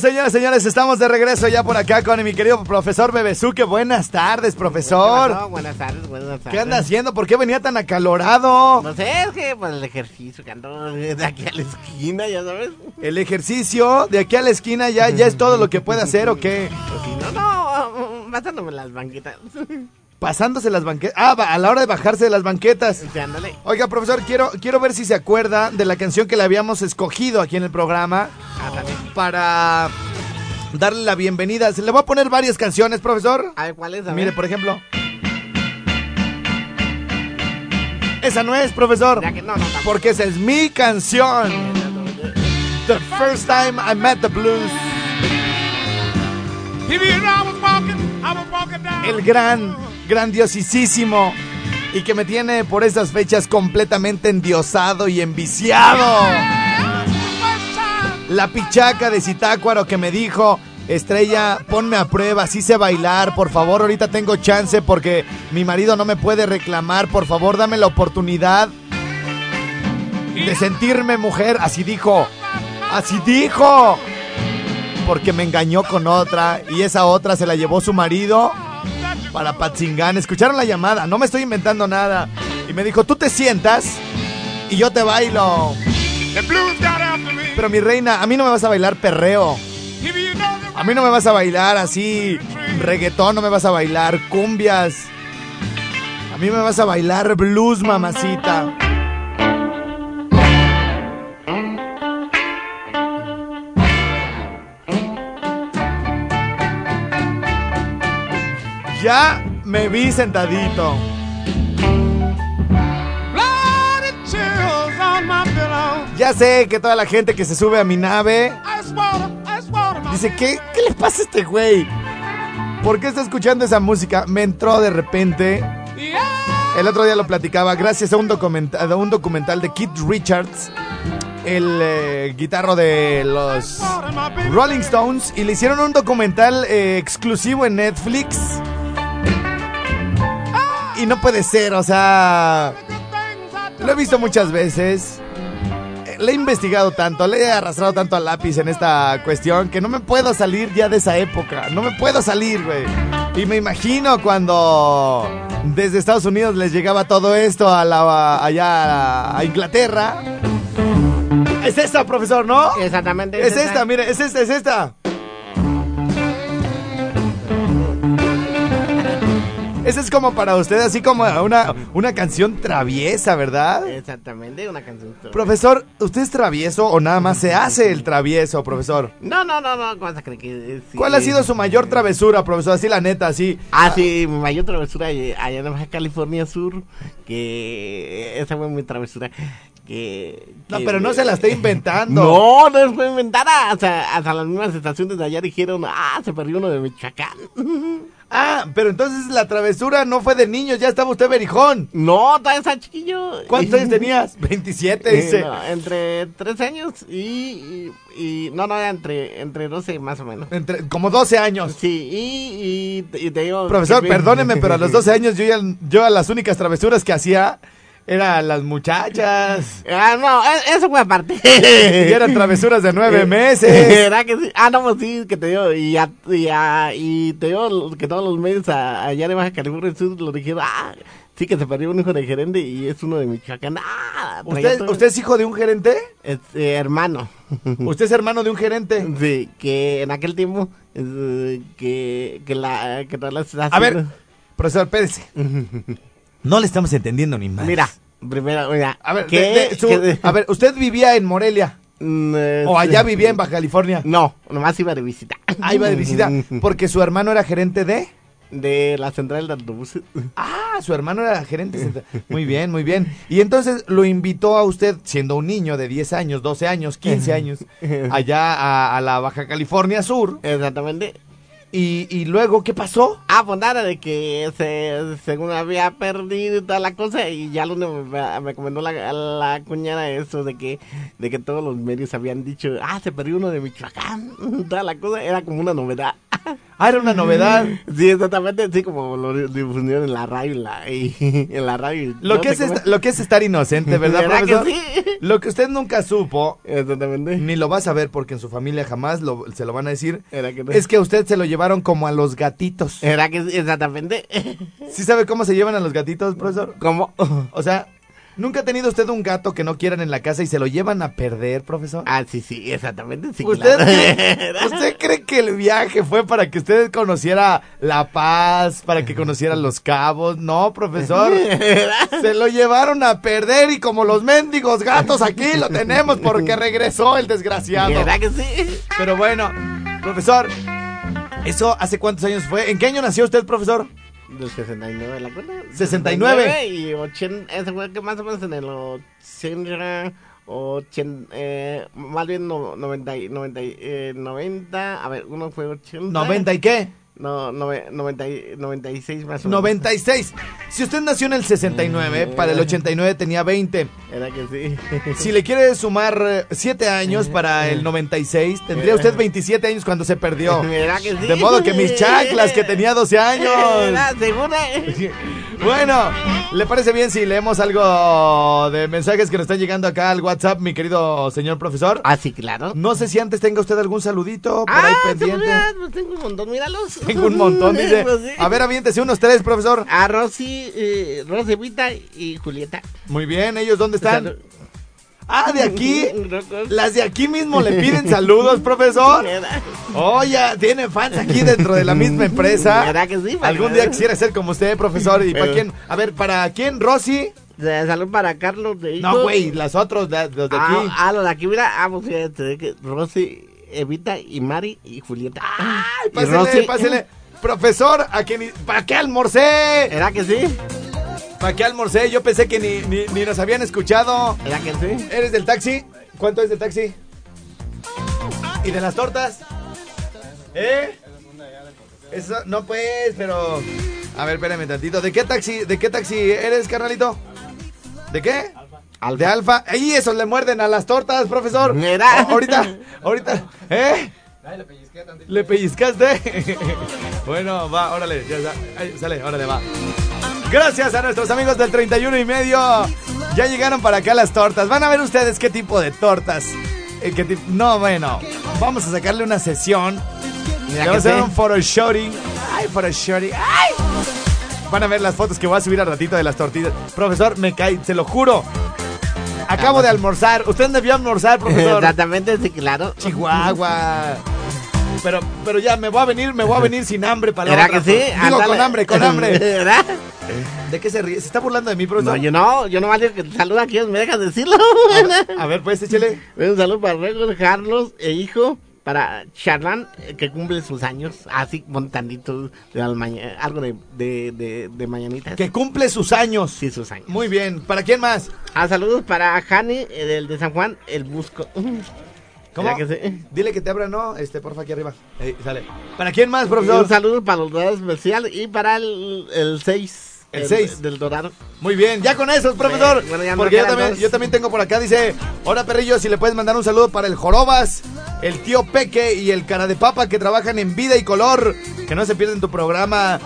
Señoras y señores, estamos de regreso ya por acá con mi querido profesor Bebesuque. Buenas tardes, profesor. Buenas tardes, buenas tardes. ¿Qué anda haciendo? ¿Por qué venía tan acalorado? No sé, es que pues, el ejercicio que ando de aquí a la esquina, ya sabes. El ejercicio de aquí a la esquina ya, ya es todo lo que puede hacer o qué? Pues si no, no, matándome las banquetas. Pasándose las banquetas. Ah, a la hora de bajarse de las banquetas. Sí, ándale. Oiga, profesor, quiero, quiero ver si se acuerda de la canción que le habíamos escogido aquí en el programa Ándale. para darle la bienvenida. Se le voy a poner varias canciones, profesor. A ver, ¿cuál es? A ver. Mire, por ejemplo. Esa no es, profesor. Ya que no, no, tampoco. Porque esa es mi canción. The first time I met the blues. El gran, grandiosísimo. Y que me tiene por esas fechas completamente endiosado y enviciado. La pichaca de Zitácuaro que me dijo, Estrella, ponme a prueba, sí sé bailar, por favor, ahorita tengo chance porque mi marido no me puede reclamar, por favor, dame la oportunidad de sentirme mujer, así dijo, así dijo, porque me engañó con otra y esa otra se la llevó su marido para Patzingán. Escucharon la llamada, no me estoy inventando nada. Y me dijo, tú te sientas y yo te bailo. Pero mi reina, a mí no me vas a bailar perreo. A mí no me vas a bailar así, reggaetón, no me vas a bailar cumbias. A mí me vas a bailar blues, mamacita. Ya me vi sentadito. Ya sé que toda la gente que se sube a mi nave dice, ¿qué, qué le pasa a este güey? ¿Por qué está escuchando esa música? Me entró de repente. El otro día lo platicaba gracias a un, documental, a un documental de Keith Richards, el eh, guitarro de los Rolling Stones, y le hicieron un documental eh, exclusivo en Netflix. Y no puede ser, o sea, lo he visto muchas veces. Le he investigado tanto, le he arrastrado tanto al lápiz en esta cuestión que no me puedo salir ya de esa época. No me puedo salir, güey. Y me imagino cuando desde Estados Unidos les llegaba todo esto a la, allá a, a Inglaterra. Es esta, profesor, ¿no? Exactamente. Es esta, mire, es esta, es esta. Esa es como para usted, así como una, una canción traviesa, ¿verdad? Exactamente, una canción. Profesor, ¿usted es travieso o nada más se hace el travieso, profesor? No, no, no, no, ¿cuál que sí? ¿Cuál ha sido su mayor travesura, profesor? Así la neta, así. Ah, sí, mi mayor travesura allá allá en Baja California Sur, que esa fue mi travesura. Que, No, que- pero no se la está inventando. No, no fue inventada. Hasta, hasta las mismas estaciones de allá dijeron, ah, se perdió uno de Michoacán. Ah, pero entonces la travesura no fue de niños, ya estaba usted berijón. No, todavía está chiquillo. ¿Cuántos años tenías? 27, Eh, dice. no, entre 3 años y, y, y- No, no, entre, entre 12 más o menos. Entre, como 12 años. Sí, y, y, y te digo... Profesor, perdóneme, pero a los 12 años yo, ya, yo a las únicas travesuras que hacía eran las muchachas. Ah, no, eso fue aparte. Y eran travesuras de nueve Eh, meses. ¿Verdad que sí? Ah, no, pues sí, que te digo, y, a- y, a- y te digo que todos los medios a- allá de Baja California Sur lo dijeron, ah, sí que se perdió un hijo de gerente y es uno de Michoacán. Ah, ¿Usted, ¿Usted es hijo de un gerente? Es, eh, hermano. ¿Usted es hermano de un gerente? Sí, que en aquel tiempo, eh, que, que la, que las... A ver, profesor, espérese. No le estamos entendiendo ni más. Mira, Primero, mira. A ver, ¿qué- de- de- su- qué- a ver, ¿usted vivía en Morelia? Mm, eh, ¿O allá vivía en Baja California? No, nomás iba de visita. Ah, iba de visita. Porque su hermano era gerente de... De la central de autobuses. Ah, su hermano era gerente. central. Muy bien, muy bien. Y entonces lo invitó a usted, siendo un niño de 10 años, 12 años, 15 años, allá a, a la Baja California Sur. Exactamente. Y, y luego, ¿qué pasó? Ah, pues nada, de que se, según había perdido y toda la cosa, y ya lo me, me comentó la, la cuñada eso de que, de que todos los medios habían dicho, ah, se perdió uno de Michoacán, toda la cosa, era como una novedad. Ah, era una novedad. Sí, exactamente, sí, como lo difundieron en la radio, la, y, en la radio. Lo no que, es esta- lo que es estar inocente, ¿verdad, ¿Verdad que profesor? sí? Lo que usted nunca supo, Exactamente. ni lo va a saber porque en su familia jamás lo- se lo van a decir, Era que no. es que a usted se lo llevaron como a los gatitos. Era que sí, exactamente. ¿Sí sabe cómo se llevan a los gatitos, profesor? ¿Cómo? O sea, ¿nunca ha tenido usted un gato que no quieran en la casa y se lo llevan a perder, profesor? Ah, sí, sí, exactamente, sí, ¿Usted, claro. cree, ¿Usted cree que el viaje fue para que usted conociera La Paz, para que conociera Los Cabos? No, profesor. Se lo llevaron a perder y como los mendigos gatos aquí lo tenemos porque regresó el desgraciado. ¿Verdad que sí? Pero bueno, profesor, ¿eso hace cuántos años fue? ¿En qué año nació usted, profesor? Del 69, ¿la cuenta? 69. Y 80, ese fue que más o menos en el 80, 80 eh, más bien no, 90, y- 90, y- eh, 90, a ver, uno fue 80. ¿90 y qué? No, nove- 90, y- 96 más o menos. 96. Si usted nació en el 69, para el 89 tenía 20. Era que sí. Si le quiere sumar 7 años para el 96, tendría usted 27 años cuando se perdió. Era que sí. De modo que mis chaclas, que tenía 12 años. Era segura. Bueno, ¿le parece bien si leemos algo de mensajes que nos están llegando acá al WhatsApp, mi querido señor profesor? Ah, sí, claro. No sé si antes tenga usted algún saludito por ahí Ah, pendiente. seguridad, pues tengo un montón, míralos. Tengo un montón, dice. Pues sí. A ver, aviéntese unos tres, profesor. A Rosy, eh, Rosy Vita y Julieta. Muy bien, ¿ellos dónde están? Salud. Ah, de aquí. Las de aquí mismo le piden saludos, profesor. Oye, tiene fans aquí dentro de la misma empresa. ¿Verdad que sí? Algún día quisiera ser como usted, profesor. ¿Y para quién? A ver, ¿para quién, Rosy? Salud para Carlos de. No, güey, las otras, la- los de aquí. Ah, ah, los de aquí, mira. Ah, pues Rosy, Evita y Mari y Julieta. Ay, Y pásele, Rosy. pásele. Profesor, ¿a ni- ¿para qué almorcé? ¿Era que sí? ¿Para qué almorcé? Yo pensé que ni, ni, ni nos habían escuchado. ¿Era que sí? ¿Eres del taxi? ¿Cuánto es del taxi? ¿Y de las tortas? ¿Eh? Eso, no pues, pero... A ver, espérame tantito. ¿De qué taxi, de qué taxi eres, carnalito? ¿De qué? Alfa. De alfa. ¡Ey, esos le muerden a las tortas, profesor! Mira. Ahorita, ahorita, ¿eh? ¿Le pellizcaste? bueno, va, órale, ya, ya. Sale, órale, va. Gracias a nuestros amigos del 31 y medio. Ya llegaron para acá las tortas. Van a ver ustedes qué tipo de tortas. Eh, qué tip- No, bueno. Vamos a sacarle una sesión. Mira vamos a hacer un photoshooting. Ay, photoshooting. Ay. Van a ver las fotos que voy a subir al ratito de las tortillas. Profesor, me cae, se lo juro. Acabo de almorzar. ¿Usted a almorzar, profesor? Exactamente, sí, claro. Chihuahua. Pero, pero ya me voy a venir, me voy a venir sin hambre para la ¿Era otra. que sí? Digo, Ándale. con hambre, con hambre. ¿Verdad? ¿De qué se ríe? ¿Se está burlando de mí, profesor? No, yo no, yo nomás digo que te saluda aquí, me dejas decirlo. A ver, pues, échale. Un saludo para Rego, Carlos e hijo, para Charlán, eh, que cumple sus años, así montandito de algo de, de, de, de mañanitas. Que cumple sus años. Sí, sus años. Muy bien. ¿Para quién más? Ah, saludos para Jani, eh, del de San Juan, el Busco. ¿Cómo? Dile que te abra, ¿no? Este, porfa, aquí arriba. Ahí, sale. ¿Para quién más, profesor? un saludo para los dorados especial y para el, el 6. El seis. Del dorado. Muy bien, ya con esos, profesor. Bueno, ya Porque yo también, dos. yo también tengo por acá, dice, hola perrillo, si le puedes mandar un saludo para el Jorobas, el tío Peque y el cara de papa que trabajan en vida y color, que no se pierden tu programa.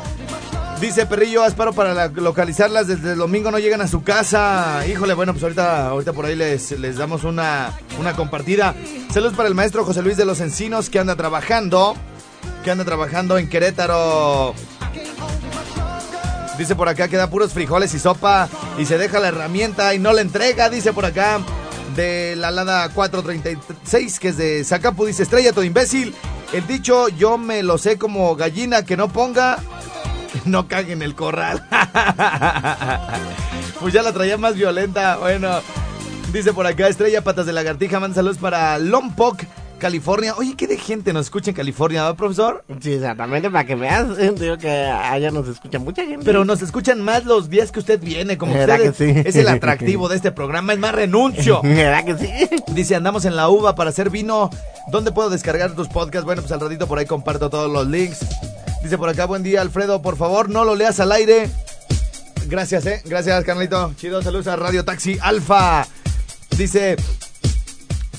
Dice Perrillo, asparo para la- localizarlas desde el domingo, no llegan a su casa. Híjole, bueno, pues ahorita, ahorita por ahí les, les damos una, una compartida. Saludos para el maestro José Luis de los Encinos que anda trabajando, que anda trabajando en Querétaro. Dice por acá que da puros frijoles y sopa y se deja la herramienta y no la entrega, dice por acá. De la Lada 436, que es de Zacapu, dice Estrella, todo imbécil. El dicho yo me lo sé como gallina que no ponga No caguen el corral. pues ya la traía más violenta. Bueno, dice por acá Estrella Patas de Lagartija. Manda saludos para Lompoc, California. Oye, ¿qué de gente nos escucha en California, ¿verdad, profesor? Sí, exactamente, para que veas, digo que allá nos escucha mucha gente. Pero nos escuchan más los días que usted viene, como ¿Verdad usted que sí? es el atractivo de este programa, es más renuncio. ¿Verdad que sí? Dice, andamos en la uva para hacer vino. ¿Dónde puedo descargar tus podcasts? Bueno, pues al ratito por ahí comparto todos los links. Dice por acá, buen día, Alfredo. Por favor, no lo leas al aire. Gracias, eh. Gracias, Carlito. Chido, saludos a Radio Taxi Alfa. Dice,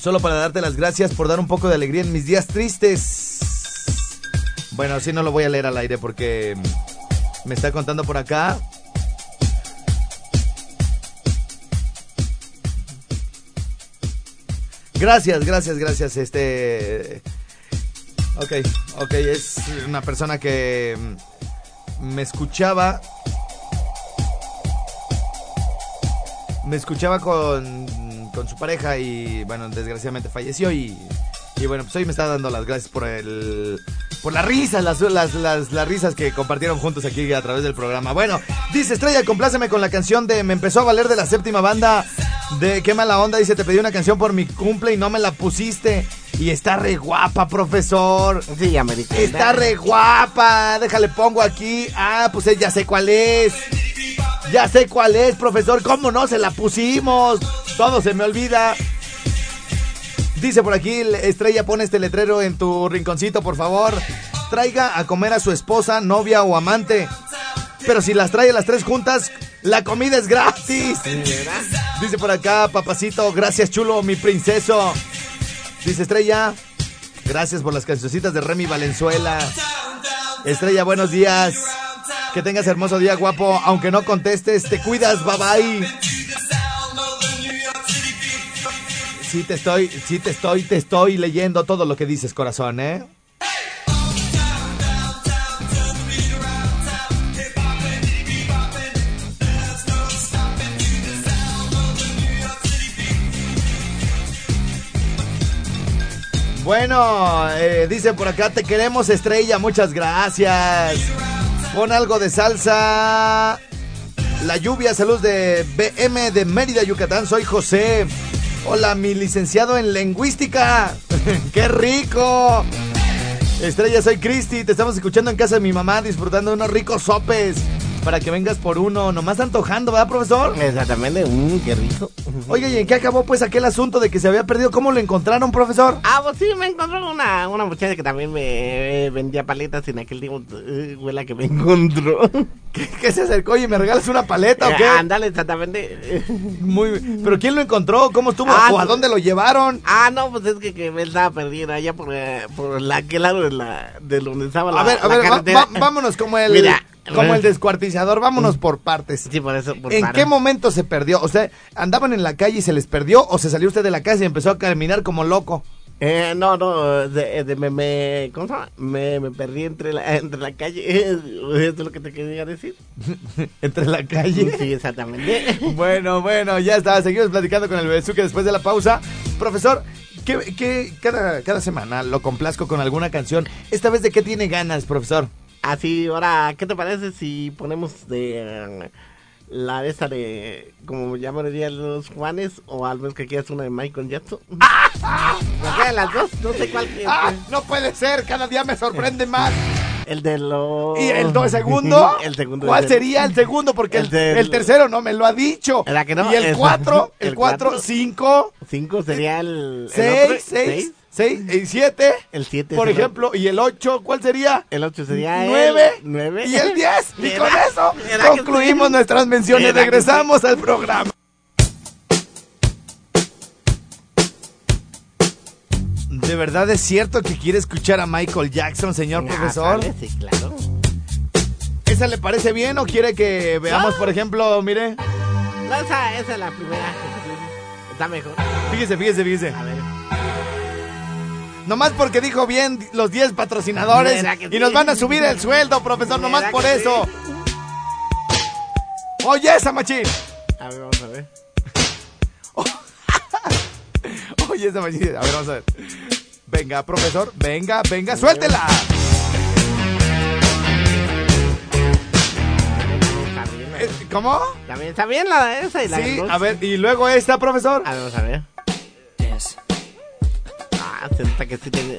solo para darte las gracias por dar un poco de alegría en mis días tristes. Bueno, así no lo voy a leer al aire porque me está contando por acá. Gracias, gracias, gracias. Este. Ok, ok, es una persona que me escuchaba. Me escuchaba con, con su pareja y, bueno, desgraciadamente falleció y, y bueno, pues hoy me está dando las gracias por el... Por las risas, las, las, las, las risas que compartieron juntos aquí a través del programa. Bueno, dice Estrella, compláceme con la canción de Me empezó a valer de la séptima banda de Qué mala onda. Dice, te pedí una canción por mi cumple y no me la pusiste. Y está re guapa, profesor. Sí, americana. Está re guapa. Déjale, pongo aquí. Ah, pues ya sé cuál es. Ya sé cuál es, profesor. ¿Cómo no? Se la pusimos. Todo se me olvida. Dice por aquí, Estrella, pone este letrero en tu rinconcito, por favor. Traiga a comer a su esposa, novia o amante. Pero si las trae las tres juntas, la comida es gratis. Dice por acá, papacito, gracias chulo, mi princeso. Dice Estrella, gracias por las cancioncitas de Remy Valenzuela. Estrella, buenos días. Que tengas hermoso día, guapo. Aunque no contestes, te cuidas, bye bye. Sí te estoy, sí te estoy, te estoy leyendo todo lo que dices, corazón, ¿eh? Bueno, eh, dice por acá, te queremos estrella, muchas gracias. Pon algo de salsa. La lluvia, salud de BM de Mérida, Yucatán, soy José. Hola, mi licenciado en lingüística. ¡Qué rico! Estrella, soy Cristi. Te estamos escuchando en casa de mi mamá disfrutando de unos ricos sopes. Para que vengas por uno. Nomás antojando, ¿verdad, profesor? Exactamente, mmm, qué rico. Oiga, ¿y en qué acabó pues aquel asunto de que se había perdido? ¿Cómo lo encontraron, profesor? Ah, pues sí, me encontró una, una muchacha que también me eh, vendía paletas en aquel tiempo. eh, fue la que me encontró. ¿Qué, qué se acercó? Oye, ¿me regalas una paleta o qué? Ándale, exactamente. Muy, ¿Pero quién lo encontró? ¿Cómo estuvo? Ah, ¿O a sí. dónde lo llevaron? Ah, no, pues es que, que me estaba perdiendo allá por, eh, por la, aquel lado de, la, de donde estaba la A ver, a la ver, va- carretera. va- vámonos como el, Mira. Como el descuartizador, vámonos por partes. Sí, por eso. por ¿En para. qué momento se perdió? O sea, ¿andaban en la calle y se les perdió? ¿O se salió usted de la casa y empezó a caminar como loco? Eh, no, no, de, de- me, me, ¿cómo se llama? Me, me perdí entre la, entre la calle, eso es lo que te quería decir. Entre la calle. Sí, exactamente. Bueno, bueno, ya está. Seguimos platicando con el Besuque después de la pausa. Profesor, ¿qué, qué- cada, cada semana lo complazco con alguna canción? ¿Esta vez de qué tiene ganas, profesor? Así, ahora, ¿qué te parece si ponemos de eh, la de esa de, como llamaría los Juanes, o al menos que quieras una de Michael Jackson? Cualquiera de las dos, no sé cuál. que- ¡Ah! No puede ser, cada día me sorprende más. El de los... ¿Y el do- segundo? el segundo. ¿Cuál sería el segundo? Porque el, El del- el tercero no me lo ha dicho. ¿Verdad que no? Y el Es- cuatro, el cuatro, cuatro. cinco, Cinco sería el... seis, seis, seis, y siete. El siete. Por es el ejemplo, y el ocho, ¿cuál sería? El 8 sería Nueve. el 9. Y el 10. Y con eso ¿Verdad que concluimos nuestras menciones. ¿Verdad que Regresamos al programa. ¿De verdad es cierto que quiere escuchar a Michael Jackson, señor Ah, profesor? sale, Sí, claro. ¿Esa le parece bien o quiere que veamos, por ejemplo, mire? No, esa, esa es la primera. Está mejor. Fíjese, fíjese, fíjese. A ver. Nomás porque dijo bien los 10 patrocinadores ¿Verdad que y sí? nos van a subir el sueldo, profesor, nomás ¿Verdad por eso. Oye, esa machín. A ver, vamos a ver. Oye, esa machín. A ver, vamos a ver. Venga, profesor, venga, venga, suéltela. Eh, ¿Cómo? También está bien la de esa y la Sí, a ver, y luego esta, profesor. A ver, vamos a ver. Se nota que sí tiene.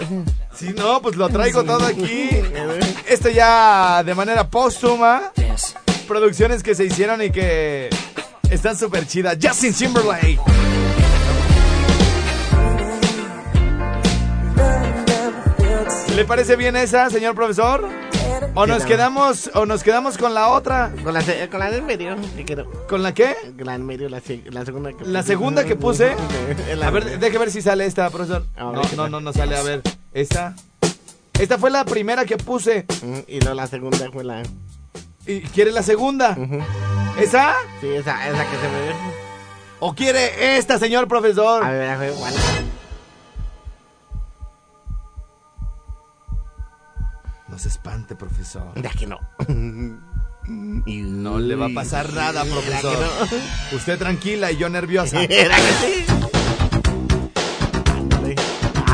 Sí, no, pues lo traigo todo aquí. Esto ya de manera póstuma. Producciones que se hicieron y que están súper chidas. Justin Timberlake. ¿Le parece bien esa, señor profesor? ¿O nos quedamos o nos quedamos con la otra? Con la, con la del medio. ¿Con la qué? Con la del medio, la, se- la segunda que La segunda que puse. A ver, deje ver si sale esta, profesor. No, ver, ¿qué no, no, no sale. A ver, esta. Esta fue la primera que puse. Mm, Y luego la segunda fue la. ¿Y quiere la segunda? ¿Esa? Sí, esa, esa que se ve. ¿O quiere esta, señor profesor? A ver, a ver, igual. No se espante, profesor. De aquí no. No le va a pasar nada, profesor. no? Usted tranquila y yo nerviosa. Era que sí. Ándale.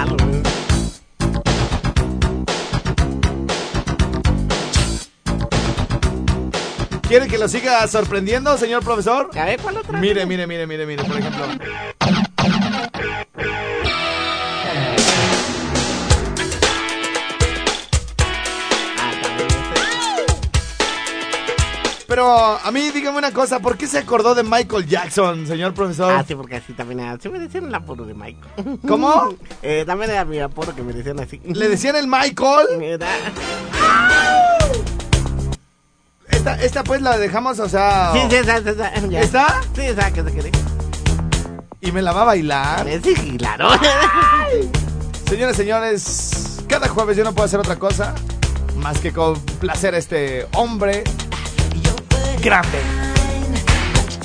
No. ¿Quiere que lo siga sorprendiendo, señor profesor? A ver, ¿cuál otra? Mire, mire, mire, mire, mire, por ejemplo. Pero a mí dígame una cosa, ¿por qué se acordó de Michael Jackson, señor profesor? Ah, sí, porque así también era. Sí me decían el apodo de Michael. ¿Cómo? Eh, también era mi apodo que me decían así. ¿Le decían el Michael? Era- Esta, esta pues la dejamos, o sea... Sí, sí, esa, esa, esa. ya. ¿Esta? Sí, esa que se quiere. Y me la va a bailar. Eh, Sí, claro. Señores, señores, cada jueves yo no puedo hacer otra cosa más que complacer a este hombre grande. Watch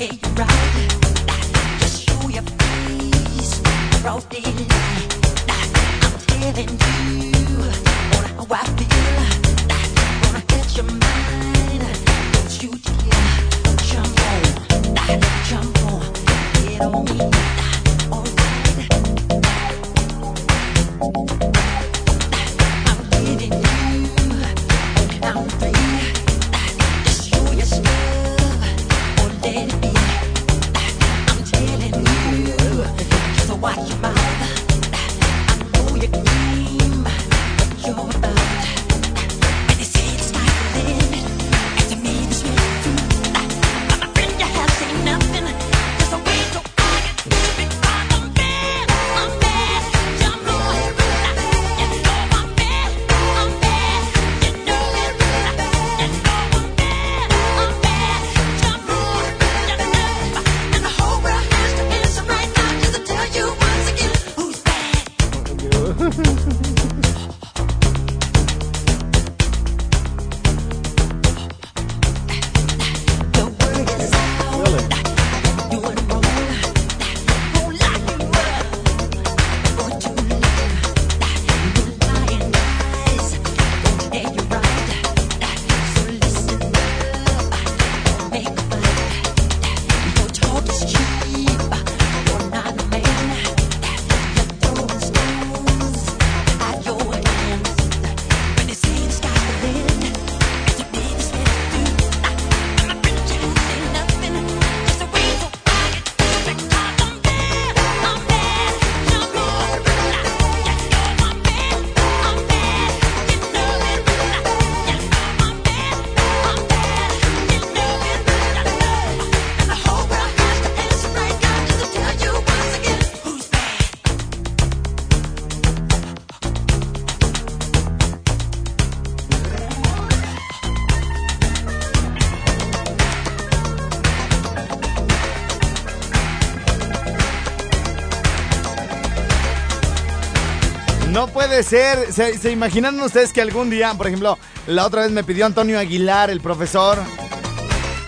No puede ser. ¿Se, se imaginan ustedes que algún día, por ejemplo, la otra vez me pidió Antonio Aguilar, el profesor?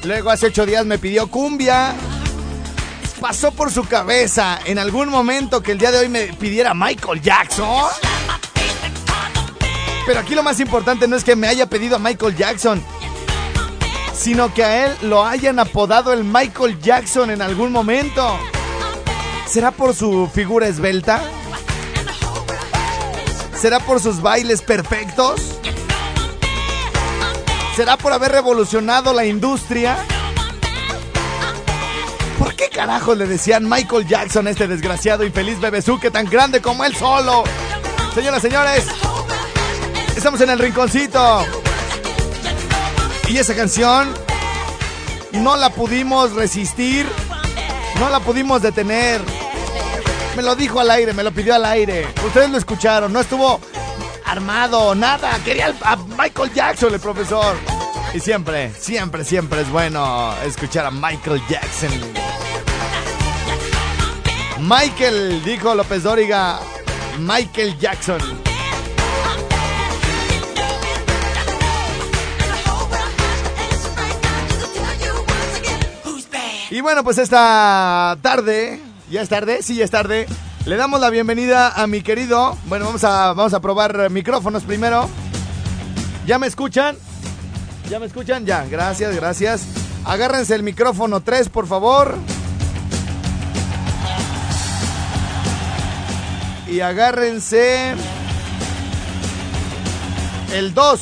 Luego hace ocho días me pidió cumbia. Pasó por su cabeza en algún momento que el día de hoy me pidiera Michael Jackson. Pero aquí lo más importante no es que me haya pedido a Michael Jackson, sino que a él lo hayan apodado el Michael Jackson en algún momento. ¿Será por su figura esbelta? ¿Será por sus bailes perfectos? ¿Será por haber revolucionado la industria? ¿Por qué carajo le decían Michael Jackson a este desgraciado infeliz bebezuque tan grande como él solo? Señoras, señores, estamos en el rinconcito. Y esa canción no la pudimos resistir, no la pudimos detener. Me lo dijo al aire, me lo pidió al aire. Ustedes lo escucharon, no estuvo armado, nada. Quería a Michael Jackson, el profesor. Y siempre, siempre, siempre es bueno escuchar a Michael Jackson. Michael, dijo López Dóriga. Michael Jackson. Y bueno, pues esta tarde, ya es tarde, sí, ya es tarde. Le damos la bienvenida a mi querido. Bueno, vamos a, vamos a probar micrófonos primero. ¿Ya me escuchan? ¿Ya me escuchan? Ya, gracias, gracias. Agárrense el micrófono 3, por favor. Y agárrense el 2.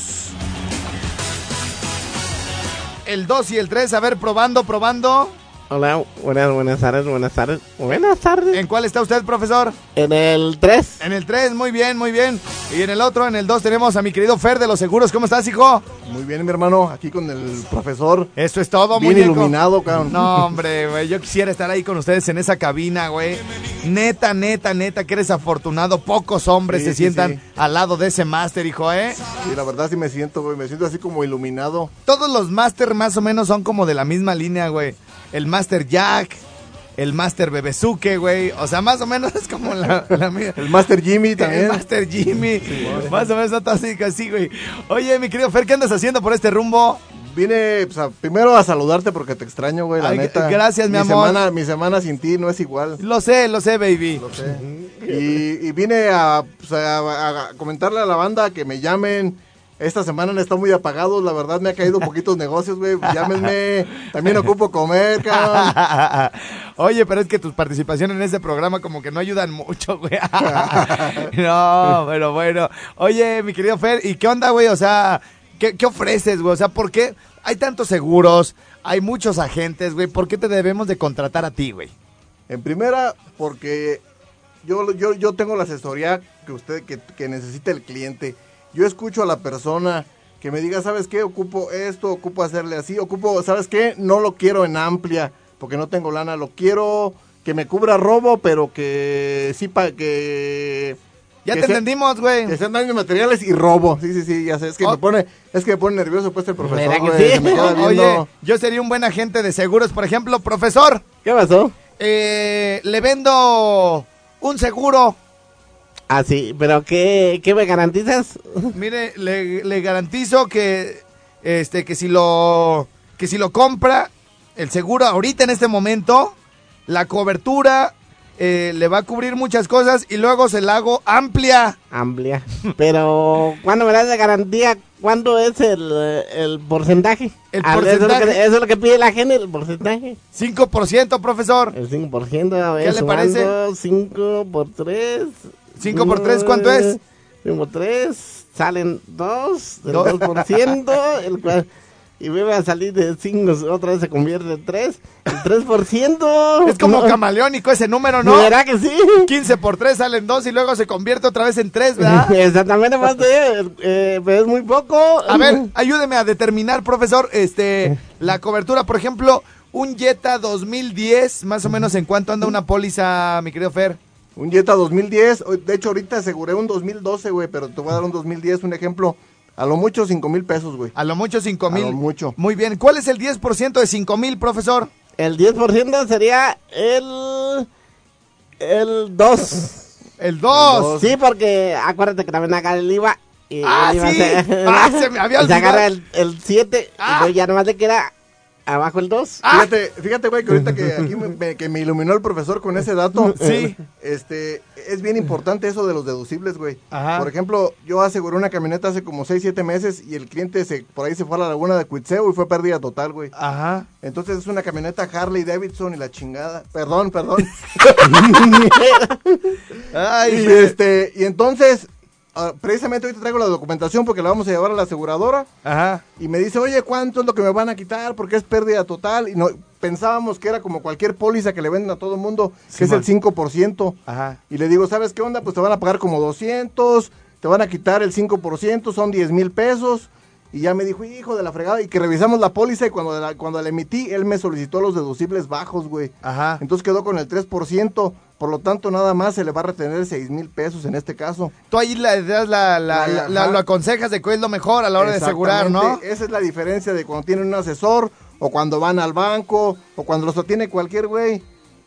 El 2 y el 3, a ver, probando, probando. Hola, buenas, buenas tardes, buenas tardes. Buenas tardes. ¿En cuál está usted, profesor? En el 3. En el 3, muy bien, muy bien. Y en el otro, en el 2, tenemos a mi querido Fer de los Seguros. ¿Cómo estás, hijo? Muy bien, mi hermano, aquí con el profesor. Eso es todo, Bien muñeco. iluminado, cabrón. No, hombre, güey, yo quisiera estar ahí con ustedes en esa cabina, güey. Neta, neta, neta, que eres afortunado. Pocos hombres Sí, se sí, sientan sí. al lado de ese máster, hijo, ¿eh? Sí, la verdad sí me siento, güey, me siento así como iluminado. Todos los máster más o menos son como de la misma línea, güey. El máster Jack, el máster Bebezuque, güey. O sea, más o menos es como la, la mía. El Master Jimmy El también. Master Jimmy. Más o menos está así, así, güey. Oye, mi querido Fer, ¿qué andas haciendo por este rumbo? Vine pues, a- primero a saludarte porque te extraño, güey, la Ay, neta. gracias, mi amor. Semana, mi semana sin ti no es igual. Lo sé, lo sé, baby. Lo sé. Y, y vine a, pues, a comentarle a la banda que me llamen. Esta semana han estado muy apagados, la verdad me ha caído poquitos negocios, güey. Llámenme. También ocupo comer, cabrón. Oye, pero es que tus participaciones en este programa como que no ayudan mucho, güey. no, pero bueno. Oye, mi querido Fer, ¿y qué onda, güey? O sea, ¿qué, qué ofreces, güey? O sea, ¿por qué hay tantos seguros? Hay muchos agentes, güey. ¿Por qué te debemos de contratar a ti, güey? En primera, porque yo, yo, yo tengo la asesoría que usted que, que necesita el cliente. Yo escucho a la persona que me diga, ¿sabes qué? Ocupo esto, ocupo hacerle así, ocupo, ¿sabes qué? No lo quiero en amplia, porque no tengo lana, lo quiero que me cubra robo, pero que sí pa que Ya que te sea- entendimos, güey. Que sean daños materiales y robo. Sí, sí, sí, ya sé, es que Oh. me pone es que me pone nervioso pues el profesor, ¿Verdad que sí? se me queda viendo. Oye, yo sería un buen agente de seguros. Por ejemplo, profesor, ¿Qué pasó? eh, le vendo un seguro. Ah, sí, pero ¿qué, qué me garantizas? Mire, le, le garantizo que este que si lo que si lo compra el seguro ahorita en este momento la cobertura eh, le va a cubrir muchas cosas y luego se la hago amplia. Amplia. Pero, ¿cuándo me das de garantía? ¿Cuándo es el, el porcentaje? El Ah, Eso es, porcentaje. que, eso es lo que pide la gente, el porcentaje. 5%, profesor. El 5%, a ver, ¿Qué le parece? sumando 5 por 3. ¿Cinco por tres cuánto es? 5 por 3, salen 2, el Dos. 2%, el cual... Y va a salir de 5, otra vez se convierte en 3. El 3%. Es como no, camaleónico ese número, ¿no? ¿Verdad que sí? 15 por 3 salen 2 y luego se convierte otra vez en 3, ¿verdad? Exactamente, más de, eh, pero es muy poco. A ver, ayúdeme a determinar, profesor, este, la cobertura, por ejemplo, un Jetta 2010, más o menos en cuánto anda una póliza, mi querido Fer. Un Jetta 2010, hoy- de hecho ahorita aseguré un 2012, güey, pero te voy a dar un 2010, un ejemplo, a lo mucho 5 mil pesos, güey. A lo mucho 5 A mil. lo mucho. Muy bien. ¿Cuál es el 10% de 5 mil, profesor? El 10% sería el. El 2. El 2. Sí, porque acuérdate que también agarra el IVA. Y Ah, el IVA sí. se, Ah, se me había y se agarra olvidado. el, el 7 Ah. y luego ya nomás le queda abajo el 2. Fíjate, fíjate, güey, que ahorita que aquí me, que me iluminó el profesor con ese dato. Sí. Este, es bien importante eso de los deducibles, güey. Ajá. Por ejemplo, yo aseguré una camioneta hace como 6, 7 meses y el cliente se, por ahí se fue a la laguna de Cuitzeo y fue pérdida total, güey. Ajá. Entonces es una camioneta Harley Davidson y la chingada. Perdón, perdón. Ay, y este, y entonces ah, precisamente ahorita traigo la documentación porque la vamos a llevar a la aseguradora. Ajá. Y me dice, oye, ¿cuánto es lo que me van a quitar? Porque es pérdida total. Y no, pensábamos que era como cualquier póliza que le venden a todo el mundo, que es el 5%. Ajá. Y le digo, ¿sabes qué onda? Pues te van a pagar como 200, te van a quitar el 5%, son 10 mil pesos. Y ya me dijo, hijo de la fregada, y que revisamos la póliza y cuando la, cuando la emití, él me solicitó los deducibles bajos, güey. Ajá. Entonces quedó con el 3%, por lo tanto nada más se le va a retener 6 mil pesos en este caso. Tú ahí le das la, la, la- la- lo aconsejas de que es lo mejor a la hora de asegurar, ¿no? Esa es la diferencia de cuando tienen un asesor, o cuando van al banco, o cuando los tiene cualquier güey,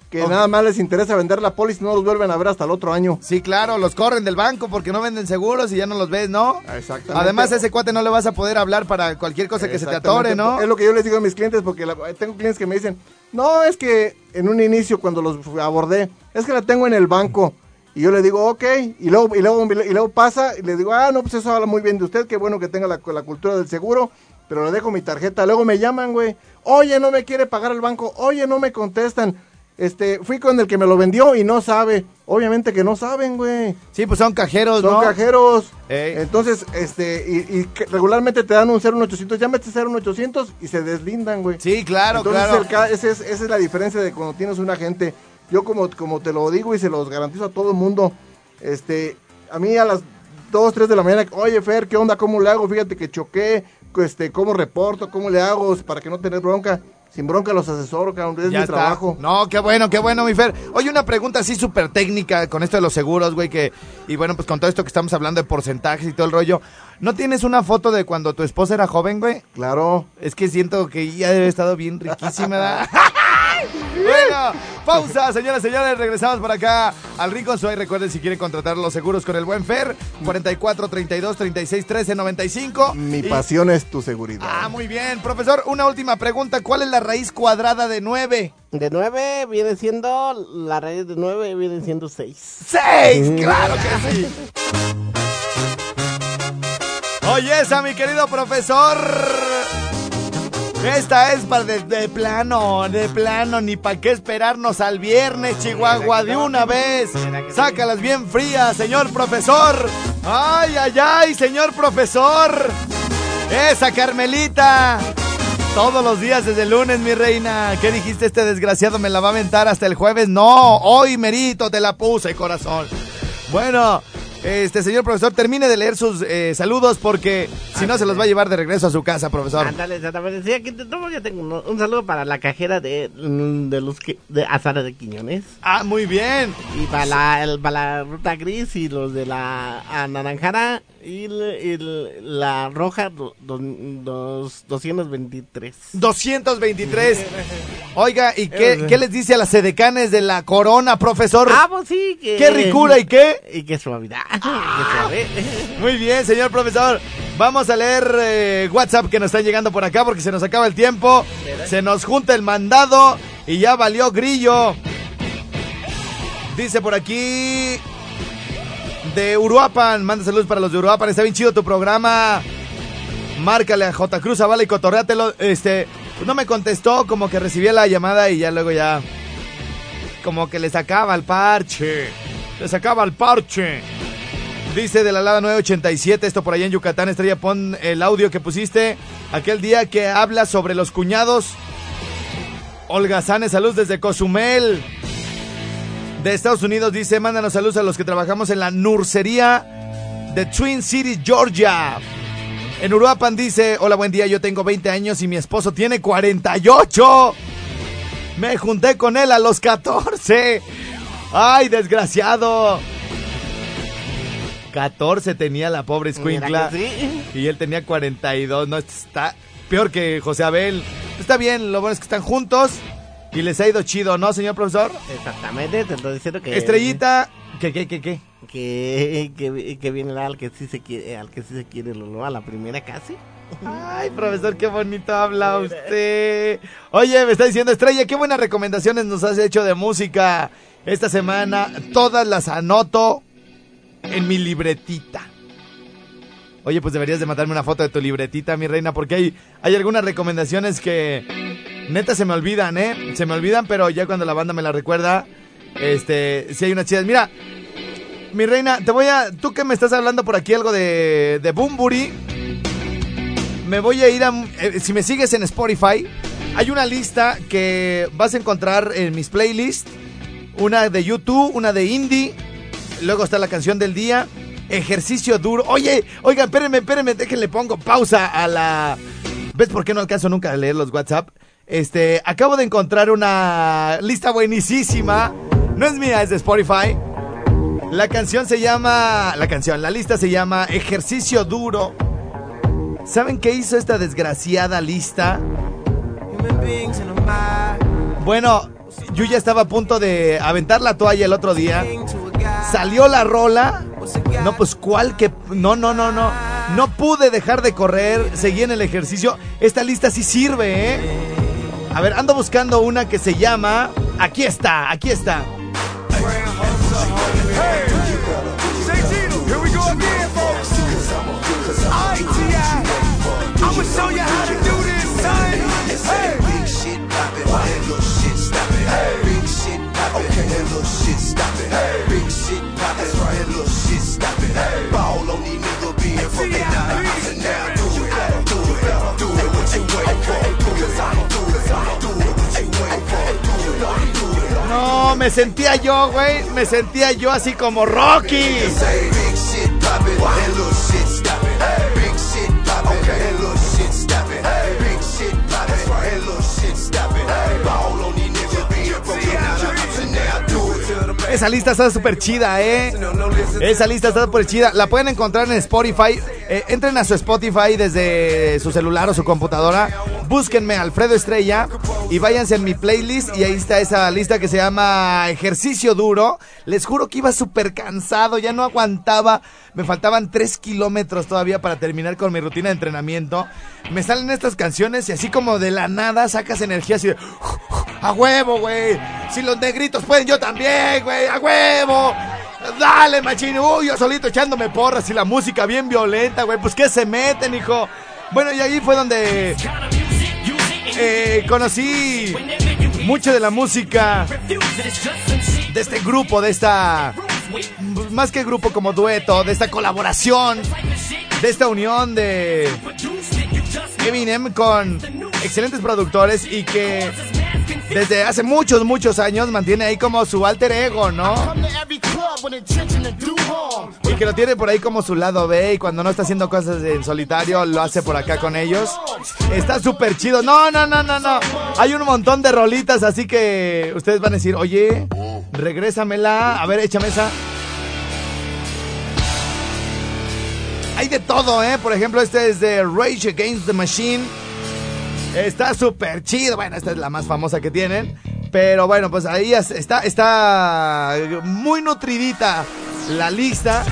que nada más les interesa vender la póliza y no los vuelven a ver hasta el otro año. Sí, claro, los corren del banco porque no venden seguros y ya no los ves, ¿no? Exactamente. Además, a ese cuate no le vas a poder hablar para cualquier cosa que se te atore. ¿no? Es lo que yo les digo a mis clientes porque la- tengo clientes que me dicen, no, es que en un inicio cuando los abordé, es que la tengo en el banco. Y yo le digo, ok, y luego, y luego, y luego pasa y le digo, ah, no, pues eso habla muy bien de usted, qué bueno que tenga la, la cultura del seguro, pero le dejo mi tarjeta. Luego me llaman, güey, oye, no me quiere pagar el banco, oye, no me contestan. Este, fui con el que me lo vendió y no sabe. Obviamente que no saben, güey. Sí, pues son cajeros, Son ¿no? cajeros. Ey. Entonces, este, y, regularmente te dan un 01800, ya metes 01800 y se deslindan, güey. Sí, claro, Entonces, claro. el ca- ese es- esa es la diferencia de cuando tienes un agente. Yo como, como te lo digo y se los garantizo a todo el mundo, este, a mí a las 2, 3 de la mañana, oye Fer, ¿qué onda? ¿Cómo le hago? Fíjate que choqué, este, ¿cómo reporto? ¿Cómo le hago para que no tener bronca? Sin bronca los asesoro, cabrón, es Ya mi está. trabajo. No, qué bueno, qué bueno, mi Fer. Oye, una pregunta así súper técnica con esto de los seguros, güey, que... Y bueno, pues con todo esto que estamos hablando de porcentajes y todo el rollo. ¿No tienes una foto de cuando tu esposa era joven, güey? Claro. Es que siento que ya debe haber estado bien riquísima, ¿verdad? bueno, pausa, señoras y señores. Regresamos por acá al Rincón Suárez. Recuerden, si quieren contratar los seguros con el buen Fer, 44 32 36 13 95. Mi Y- pasión es tu seguridad. Ah, muy bien. Profesor, una última pregunta. ¿Cuál es la raíz cuadrada de 9? De 9 viene siendo, la raíz de 9 viene siendo 6. ¡Seis! ¡Claro que sí! Oye, esa, mi querido profesor. Esta es para de, de plano, de plano, ni para qué esperarnos al viernes, Chihuahua, de una vez. Sácalas bien frías, señor profesor. ¡Ay, ay, ay, señor profesor! ¡Esa Carmelita! Todos los días desde el lunes, mi reina. ¿Qué dijiste? Este desgraciado me la va a aventar hasta el jueves. No, hoy merito te la puse, corazón. Bueno, este señor profesor, termine de leer sus eh, saludos porque si no se los va a llevar de regreso a su casa, profesor. Ándale, exactamente. Sí, aquí te tomo, yo tengo un saludo para la cajera de, de los que, de Azara de Quiñones. Ah, muy bien. Y para la, el- para la ruta gris y los de la anaranjara y la roja do- do- dos- 223. 223. Oiga, ¿y qué, qué les dice a las sedecanes de la corona, profesor? Ah, pues sí. Que, ¿Qué ricura y qué? Y qué suavidad. Muy bien, señor profesor. Vamos a leer eh, WhatsApp que nos están llegando por acá porque se nos acaba el tiempo. Se nos junta el mandado y ya valió grillo. Dice por aquí de Uruapan. Manda saludos para los de Uruapan. Está bien chido tu programa. Márcale a J. Cruz Zavala y cotorréatelo. Este, pues no me contestó, como que recibía la llamada y ya luego ya. Como que le sacaba el parche. Le sacaba el parche. Dice de la Lada 987, esto por allá en Yucatán, Estrella, pon el audio que pusiste aquel día que habla sobre los cuñados. Olga Sanes, saludos desde Cozumel. De Estados Unidos dice, mándanos saludos a los que trabajamos en la nursería de Twin City, Georgia. En Uruapan dice, hola, buen día, yo tengo 20 años y mi esposo tiene 48. Me junté con él a los 14. Ay, desgraciado. 14 tenía la pobre sí. Y él tenía 42. No, está peor que José Abel. Está bien, lo bueno es que están juntos. Y les ha ido chido, ¿no, señor profesor? Exactamente, te estoy diciendo que... Estrellita. ¿Qué, qué, qué, qué? Que, que, que viene al que sí se quiere, al que sí se quiere Lolo, a la primera casi. Ay, profesor, qué bonito habla usted. Oye, me está diciendo Estrella, qué buenas recomendaciones nos has hecho de música esta semana. Todas las anoto en mi libretita. Oye, pues deberías de mandarme una foto de tu libretita, mi reina, porque hay, hay algunas recomendaciones que neta se me olvidan, ¿eh? Se me olvidan, pero ya cuando la banda me la recuerda, este, si hay unas chidas. Mira, mi reina, te voy a. Tú que me estás hablando por aquí algo de, de Bumburi. Me voy a ir a. eh, si me sigues en Spotify, hay una lista que vas a encontrar en mis playlists. Una de YouTube, una de indie. Luego está la canción del día. Ejercicio duro. Oye, oigan, espérenme, espérenme, déjenle pongo pausa a la. ¿Ves por qué no alcanzo nunca a leer los WhatsApp? Este, acabo de encontrar una lista buenísima. No es mía, es de Spotify. La canción se llama. La canción, la lista se llama Ejercicio Duro. ¿Saben qué hizo esta desgraciada lista? Bueno, yo ya estaba a punto de aventar la toalla el otro día. Salió la rola. No, pues cuál que. No, no, no, no. No pude dejar de correr. Seguí en el ejercicio. Esta lista sí sirve, ¿eh? A ver, ando buscando una que se llama. Aquí está, aquí está. Here we go again, folks. ITI. I'ma show you Me sentía yo, güey. Me sentía yo así como Rocky. Esa lista está súper chida, ¿eh? Esa lista está súper chida. La pueden encontrar en Spotify. Eh, entren a su Spotify desde su celular o su computadora. Búsquenme Alfredo Estrella y váyanse en mi playlist. Y ahí está esa lista que se llama Ejercicio Duro. Les juro que iba súper cansado, ya no aguantaba. Me faltaban 3 kilómetros todavía para terminar con mi rutina de entrenamiento. Me salen estas canciones y así como de la nada sacas energía así de... A huevo, güey. Si los negritos pueden, yo también, güey. A huevo. Dale, machín. Uy, yo solito echándome porras y la música bien violenta, güey. Pues que se meten, hijo. Bueno, y ahí fue donde eh, conocí mucho de la música de este grupo, de esta. Más que grupo como dueto, de esta colaboración, de esta unión de Eminem con excelentes productores y que desde hace muchos, muchos años mantiene ahí como su alter ego, ¿no? Y que lo tiene por ahí como su lado B y cuando no está haciendo cosas en solitario lo hace por acá con ellos. Está súper chido. No, no, no, no, no. Hay un montón de rolitas, así que ustedes van a decir, oye, regrésamela. A ver, échame esa. Hay de todo, ¿eh? Por ejemplo, este es de Rage Against the Machine. Está súper chido. Bueno, esta es la más famosa que tienen. Pero bueno, pues ahí es- está, está muy nutridita la lista.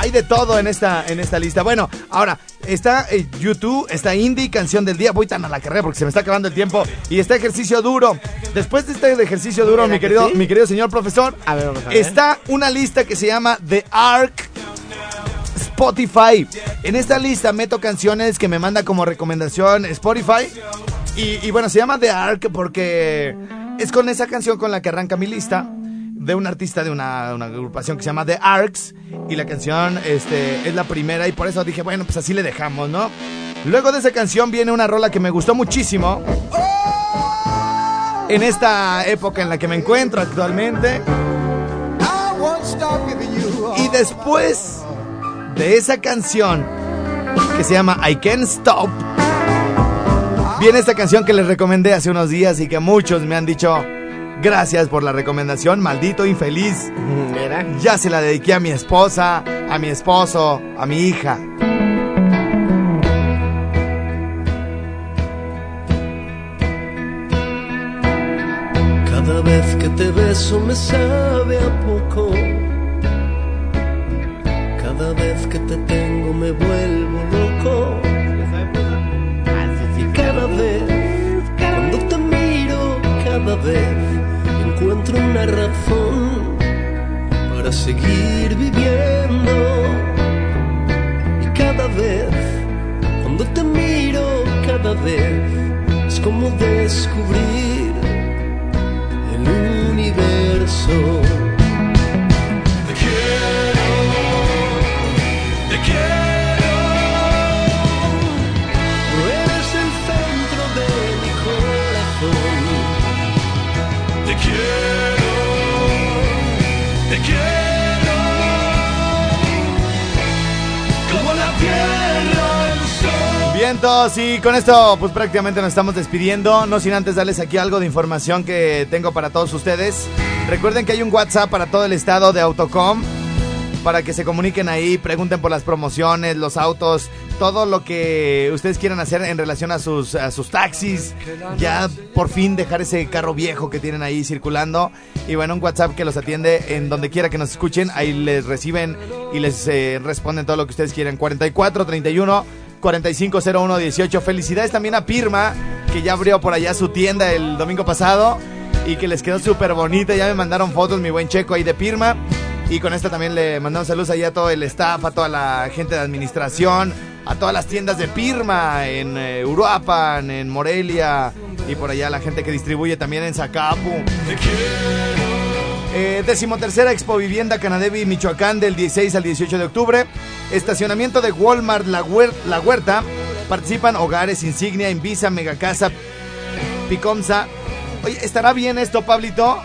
Hay de todo en esta, en esta lista. Bueno, ahora está eh, YouTube, está Indie, canción del día. Voy tan a la carrera porque se me está acabando el tiempo. Y está ejercicio duro. Después de este ejercicio duro, ¿Verdad mi que querido, sí? mi querido señor profesor, A ver, vamos a ver. está una lista que se llama The Ark Spotify. En esta lista meto canciones que me manda como recomendación Spotify. Y, bueno, se llama The Ark porque es con esa canción con la que arranca mi lista. De un artista de una, una agrupación que se llama The Arcs. Y la canción este, es la primera. Y por eso dije, bueno, pues así le dejamos, ¿no? Luego de esa canción viene una rola que me gustó muchísimo. En esta época en la que me encuentro actualmente. Y después de esa canción que se llama I Can't Stop, viene esta canción que les recomendé hace unos días y que muchos me han dicho gracias por la recomendación, maldito infeliz. Mira. Ya se la dediqué a mi esposa, a mi esposo, a mi hija. Cada vez que te beso me sabe a poco. Cada vez que te tengo me vuelvo loco. Cada vez encuentro una razón para seguir viviendo. Y cada vez, cuando te miro, cada vez es como descubrir el universo. Y con esto pues prácticamente nos estamos despidiendo, no sin antes darles aquí algo de información que tengo para todos ustedes. Recuerden que hay un WhatsApp para todo el estado de Autocom, para que se comuniquen ahí, pregunten por las promociones, los autos, todo lo que ustedes quieran hacer en relación a sus, a sus taxis, ya por fin dejar ese carro viejo que tienen ahí circulando. Y bueno, un WhatsApp que los atiende en donde quiera que nos escuchen, ahí les reciben y les eh, responden todo lo que ustedes quieran. 4431 450118. Felicidades también a Pirma, que ya abrió por allá su tienda el domingo pasado y que les quedó súper bonita. Ya me mandaron fotos, mi buen checo ahí de Pirma. Y con esto también le mandamos saludos ahí a todo el staff, a toda la gente de administración, a todas las tiendas de Pirma en eh, Uruapan, en Morelia y por allá la gente que distribuye también en Zacapu. Eh, decimotercera Expo Vivienda Canadevi, Michoacán, del 16 al 18 de octubre. Estacionamiento de Walmart La, Huer- La Huerta. Participan Hogares, Insignia, Invisa, Megacasa, Picomsa. Oye, ¿estará bien esto, Pablito?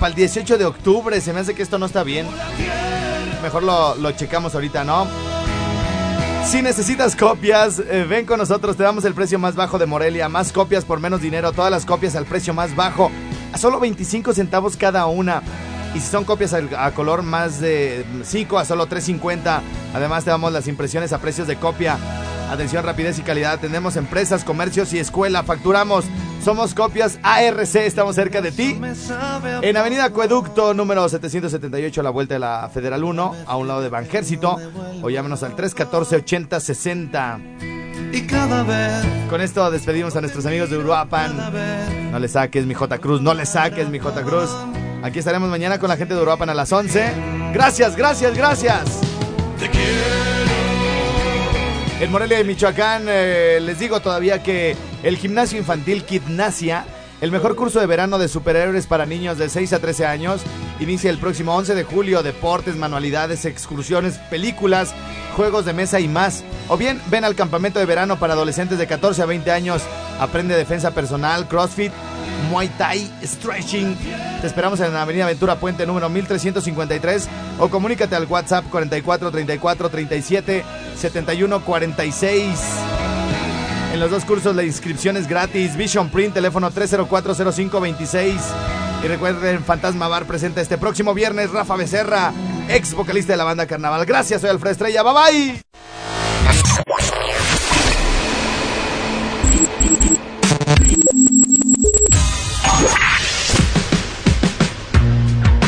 Para el 18 de octubre, se me hace que esto no está bien. Mejor lo, lo checamos ahorita, ¿no? Si necesitas copias, eh, ven con nosotros, te damos el precio más bajo de Morelia. Más copias por menos dinero, todas las copias al precio más bajo, a solo 25 centavos cada una. Y si son copias a, color más de 5 a solo 3.50. Además te damos las impresiones a precios de copia. Atención, rapidez y calidad. Atendemos empresas, comercios y escuela. Facturamos. Somos copias ARC. Estamos cerca de ti. En Avenida Acueducto, número 778, a la vuelta de la Federal 1, a un lado de Banjército. O llámenos al 314-8060. Y cada vez, Con esto despedimos a nuestros amigos de Uruapan. No le saques, mi J. Cruz. No le saques, mi J. Cruz. Aquí estaremos mañana con la gente de Uruapan a las 11. Gracias, gracias, gracias. En Morelia de Michoacán eh, les digo todavía que el gimnasio infantil Kidnasia, el mejor curso de verano de superhéroes para niños de 6 a 13 años, inicia el próximo 11 de julio. Deportes, manualidades, excursiones, películas, juegos de mesa y más. O bien ven al campamento de verano para adolescentes de 14 a 20 años. Aprende defensa personal, CrossFit, Muay Thai, Stretching. Te esperamos en la Avenida Ventura Puente número 1353 o comunícate al WhatsApp 44 34 37 71 46. En los dos cursos la inscripción es gratis. Vision Print, teléfono 3040526. Y recuerden, Fantasma Bar presenta este próximo viernes Rafa Becerra, ex vocalista de la banda Carnaval. Gracias, soy Alfred Estrella. Bye bye.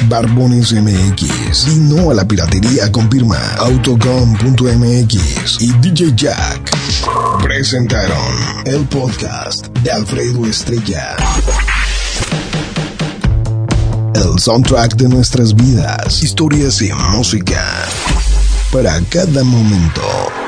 Barbones MX. Y no a la piratería con firma Autocom.mx y DJ Jack. Presentaron el podcast de Alfredo Estrella. El soundtrack de nuestras vidas, historias y música. Para cada momento.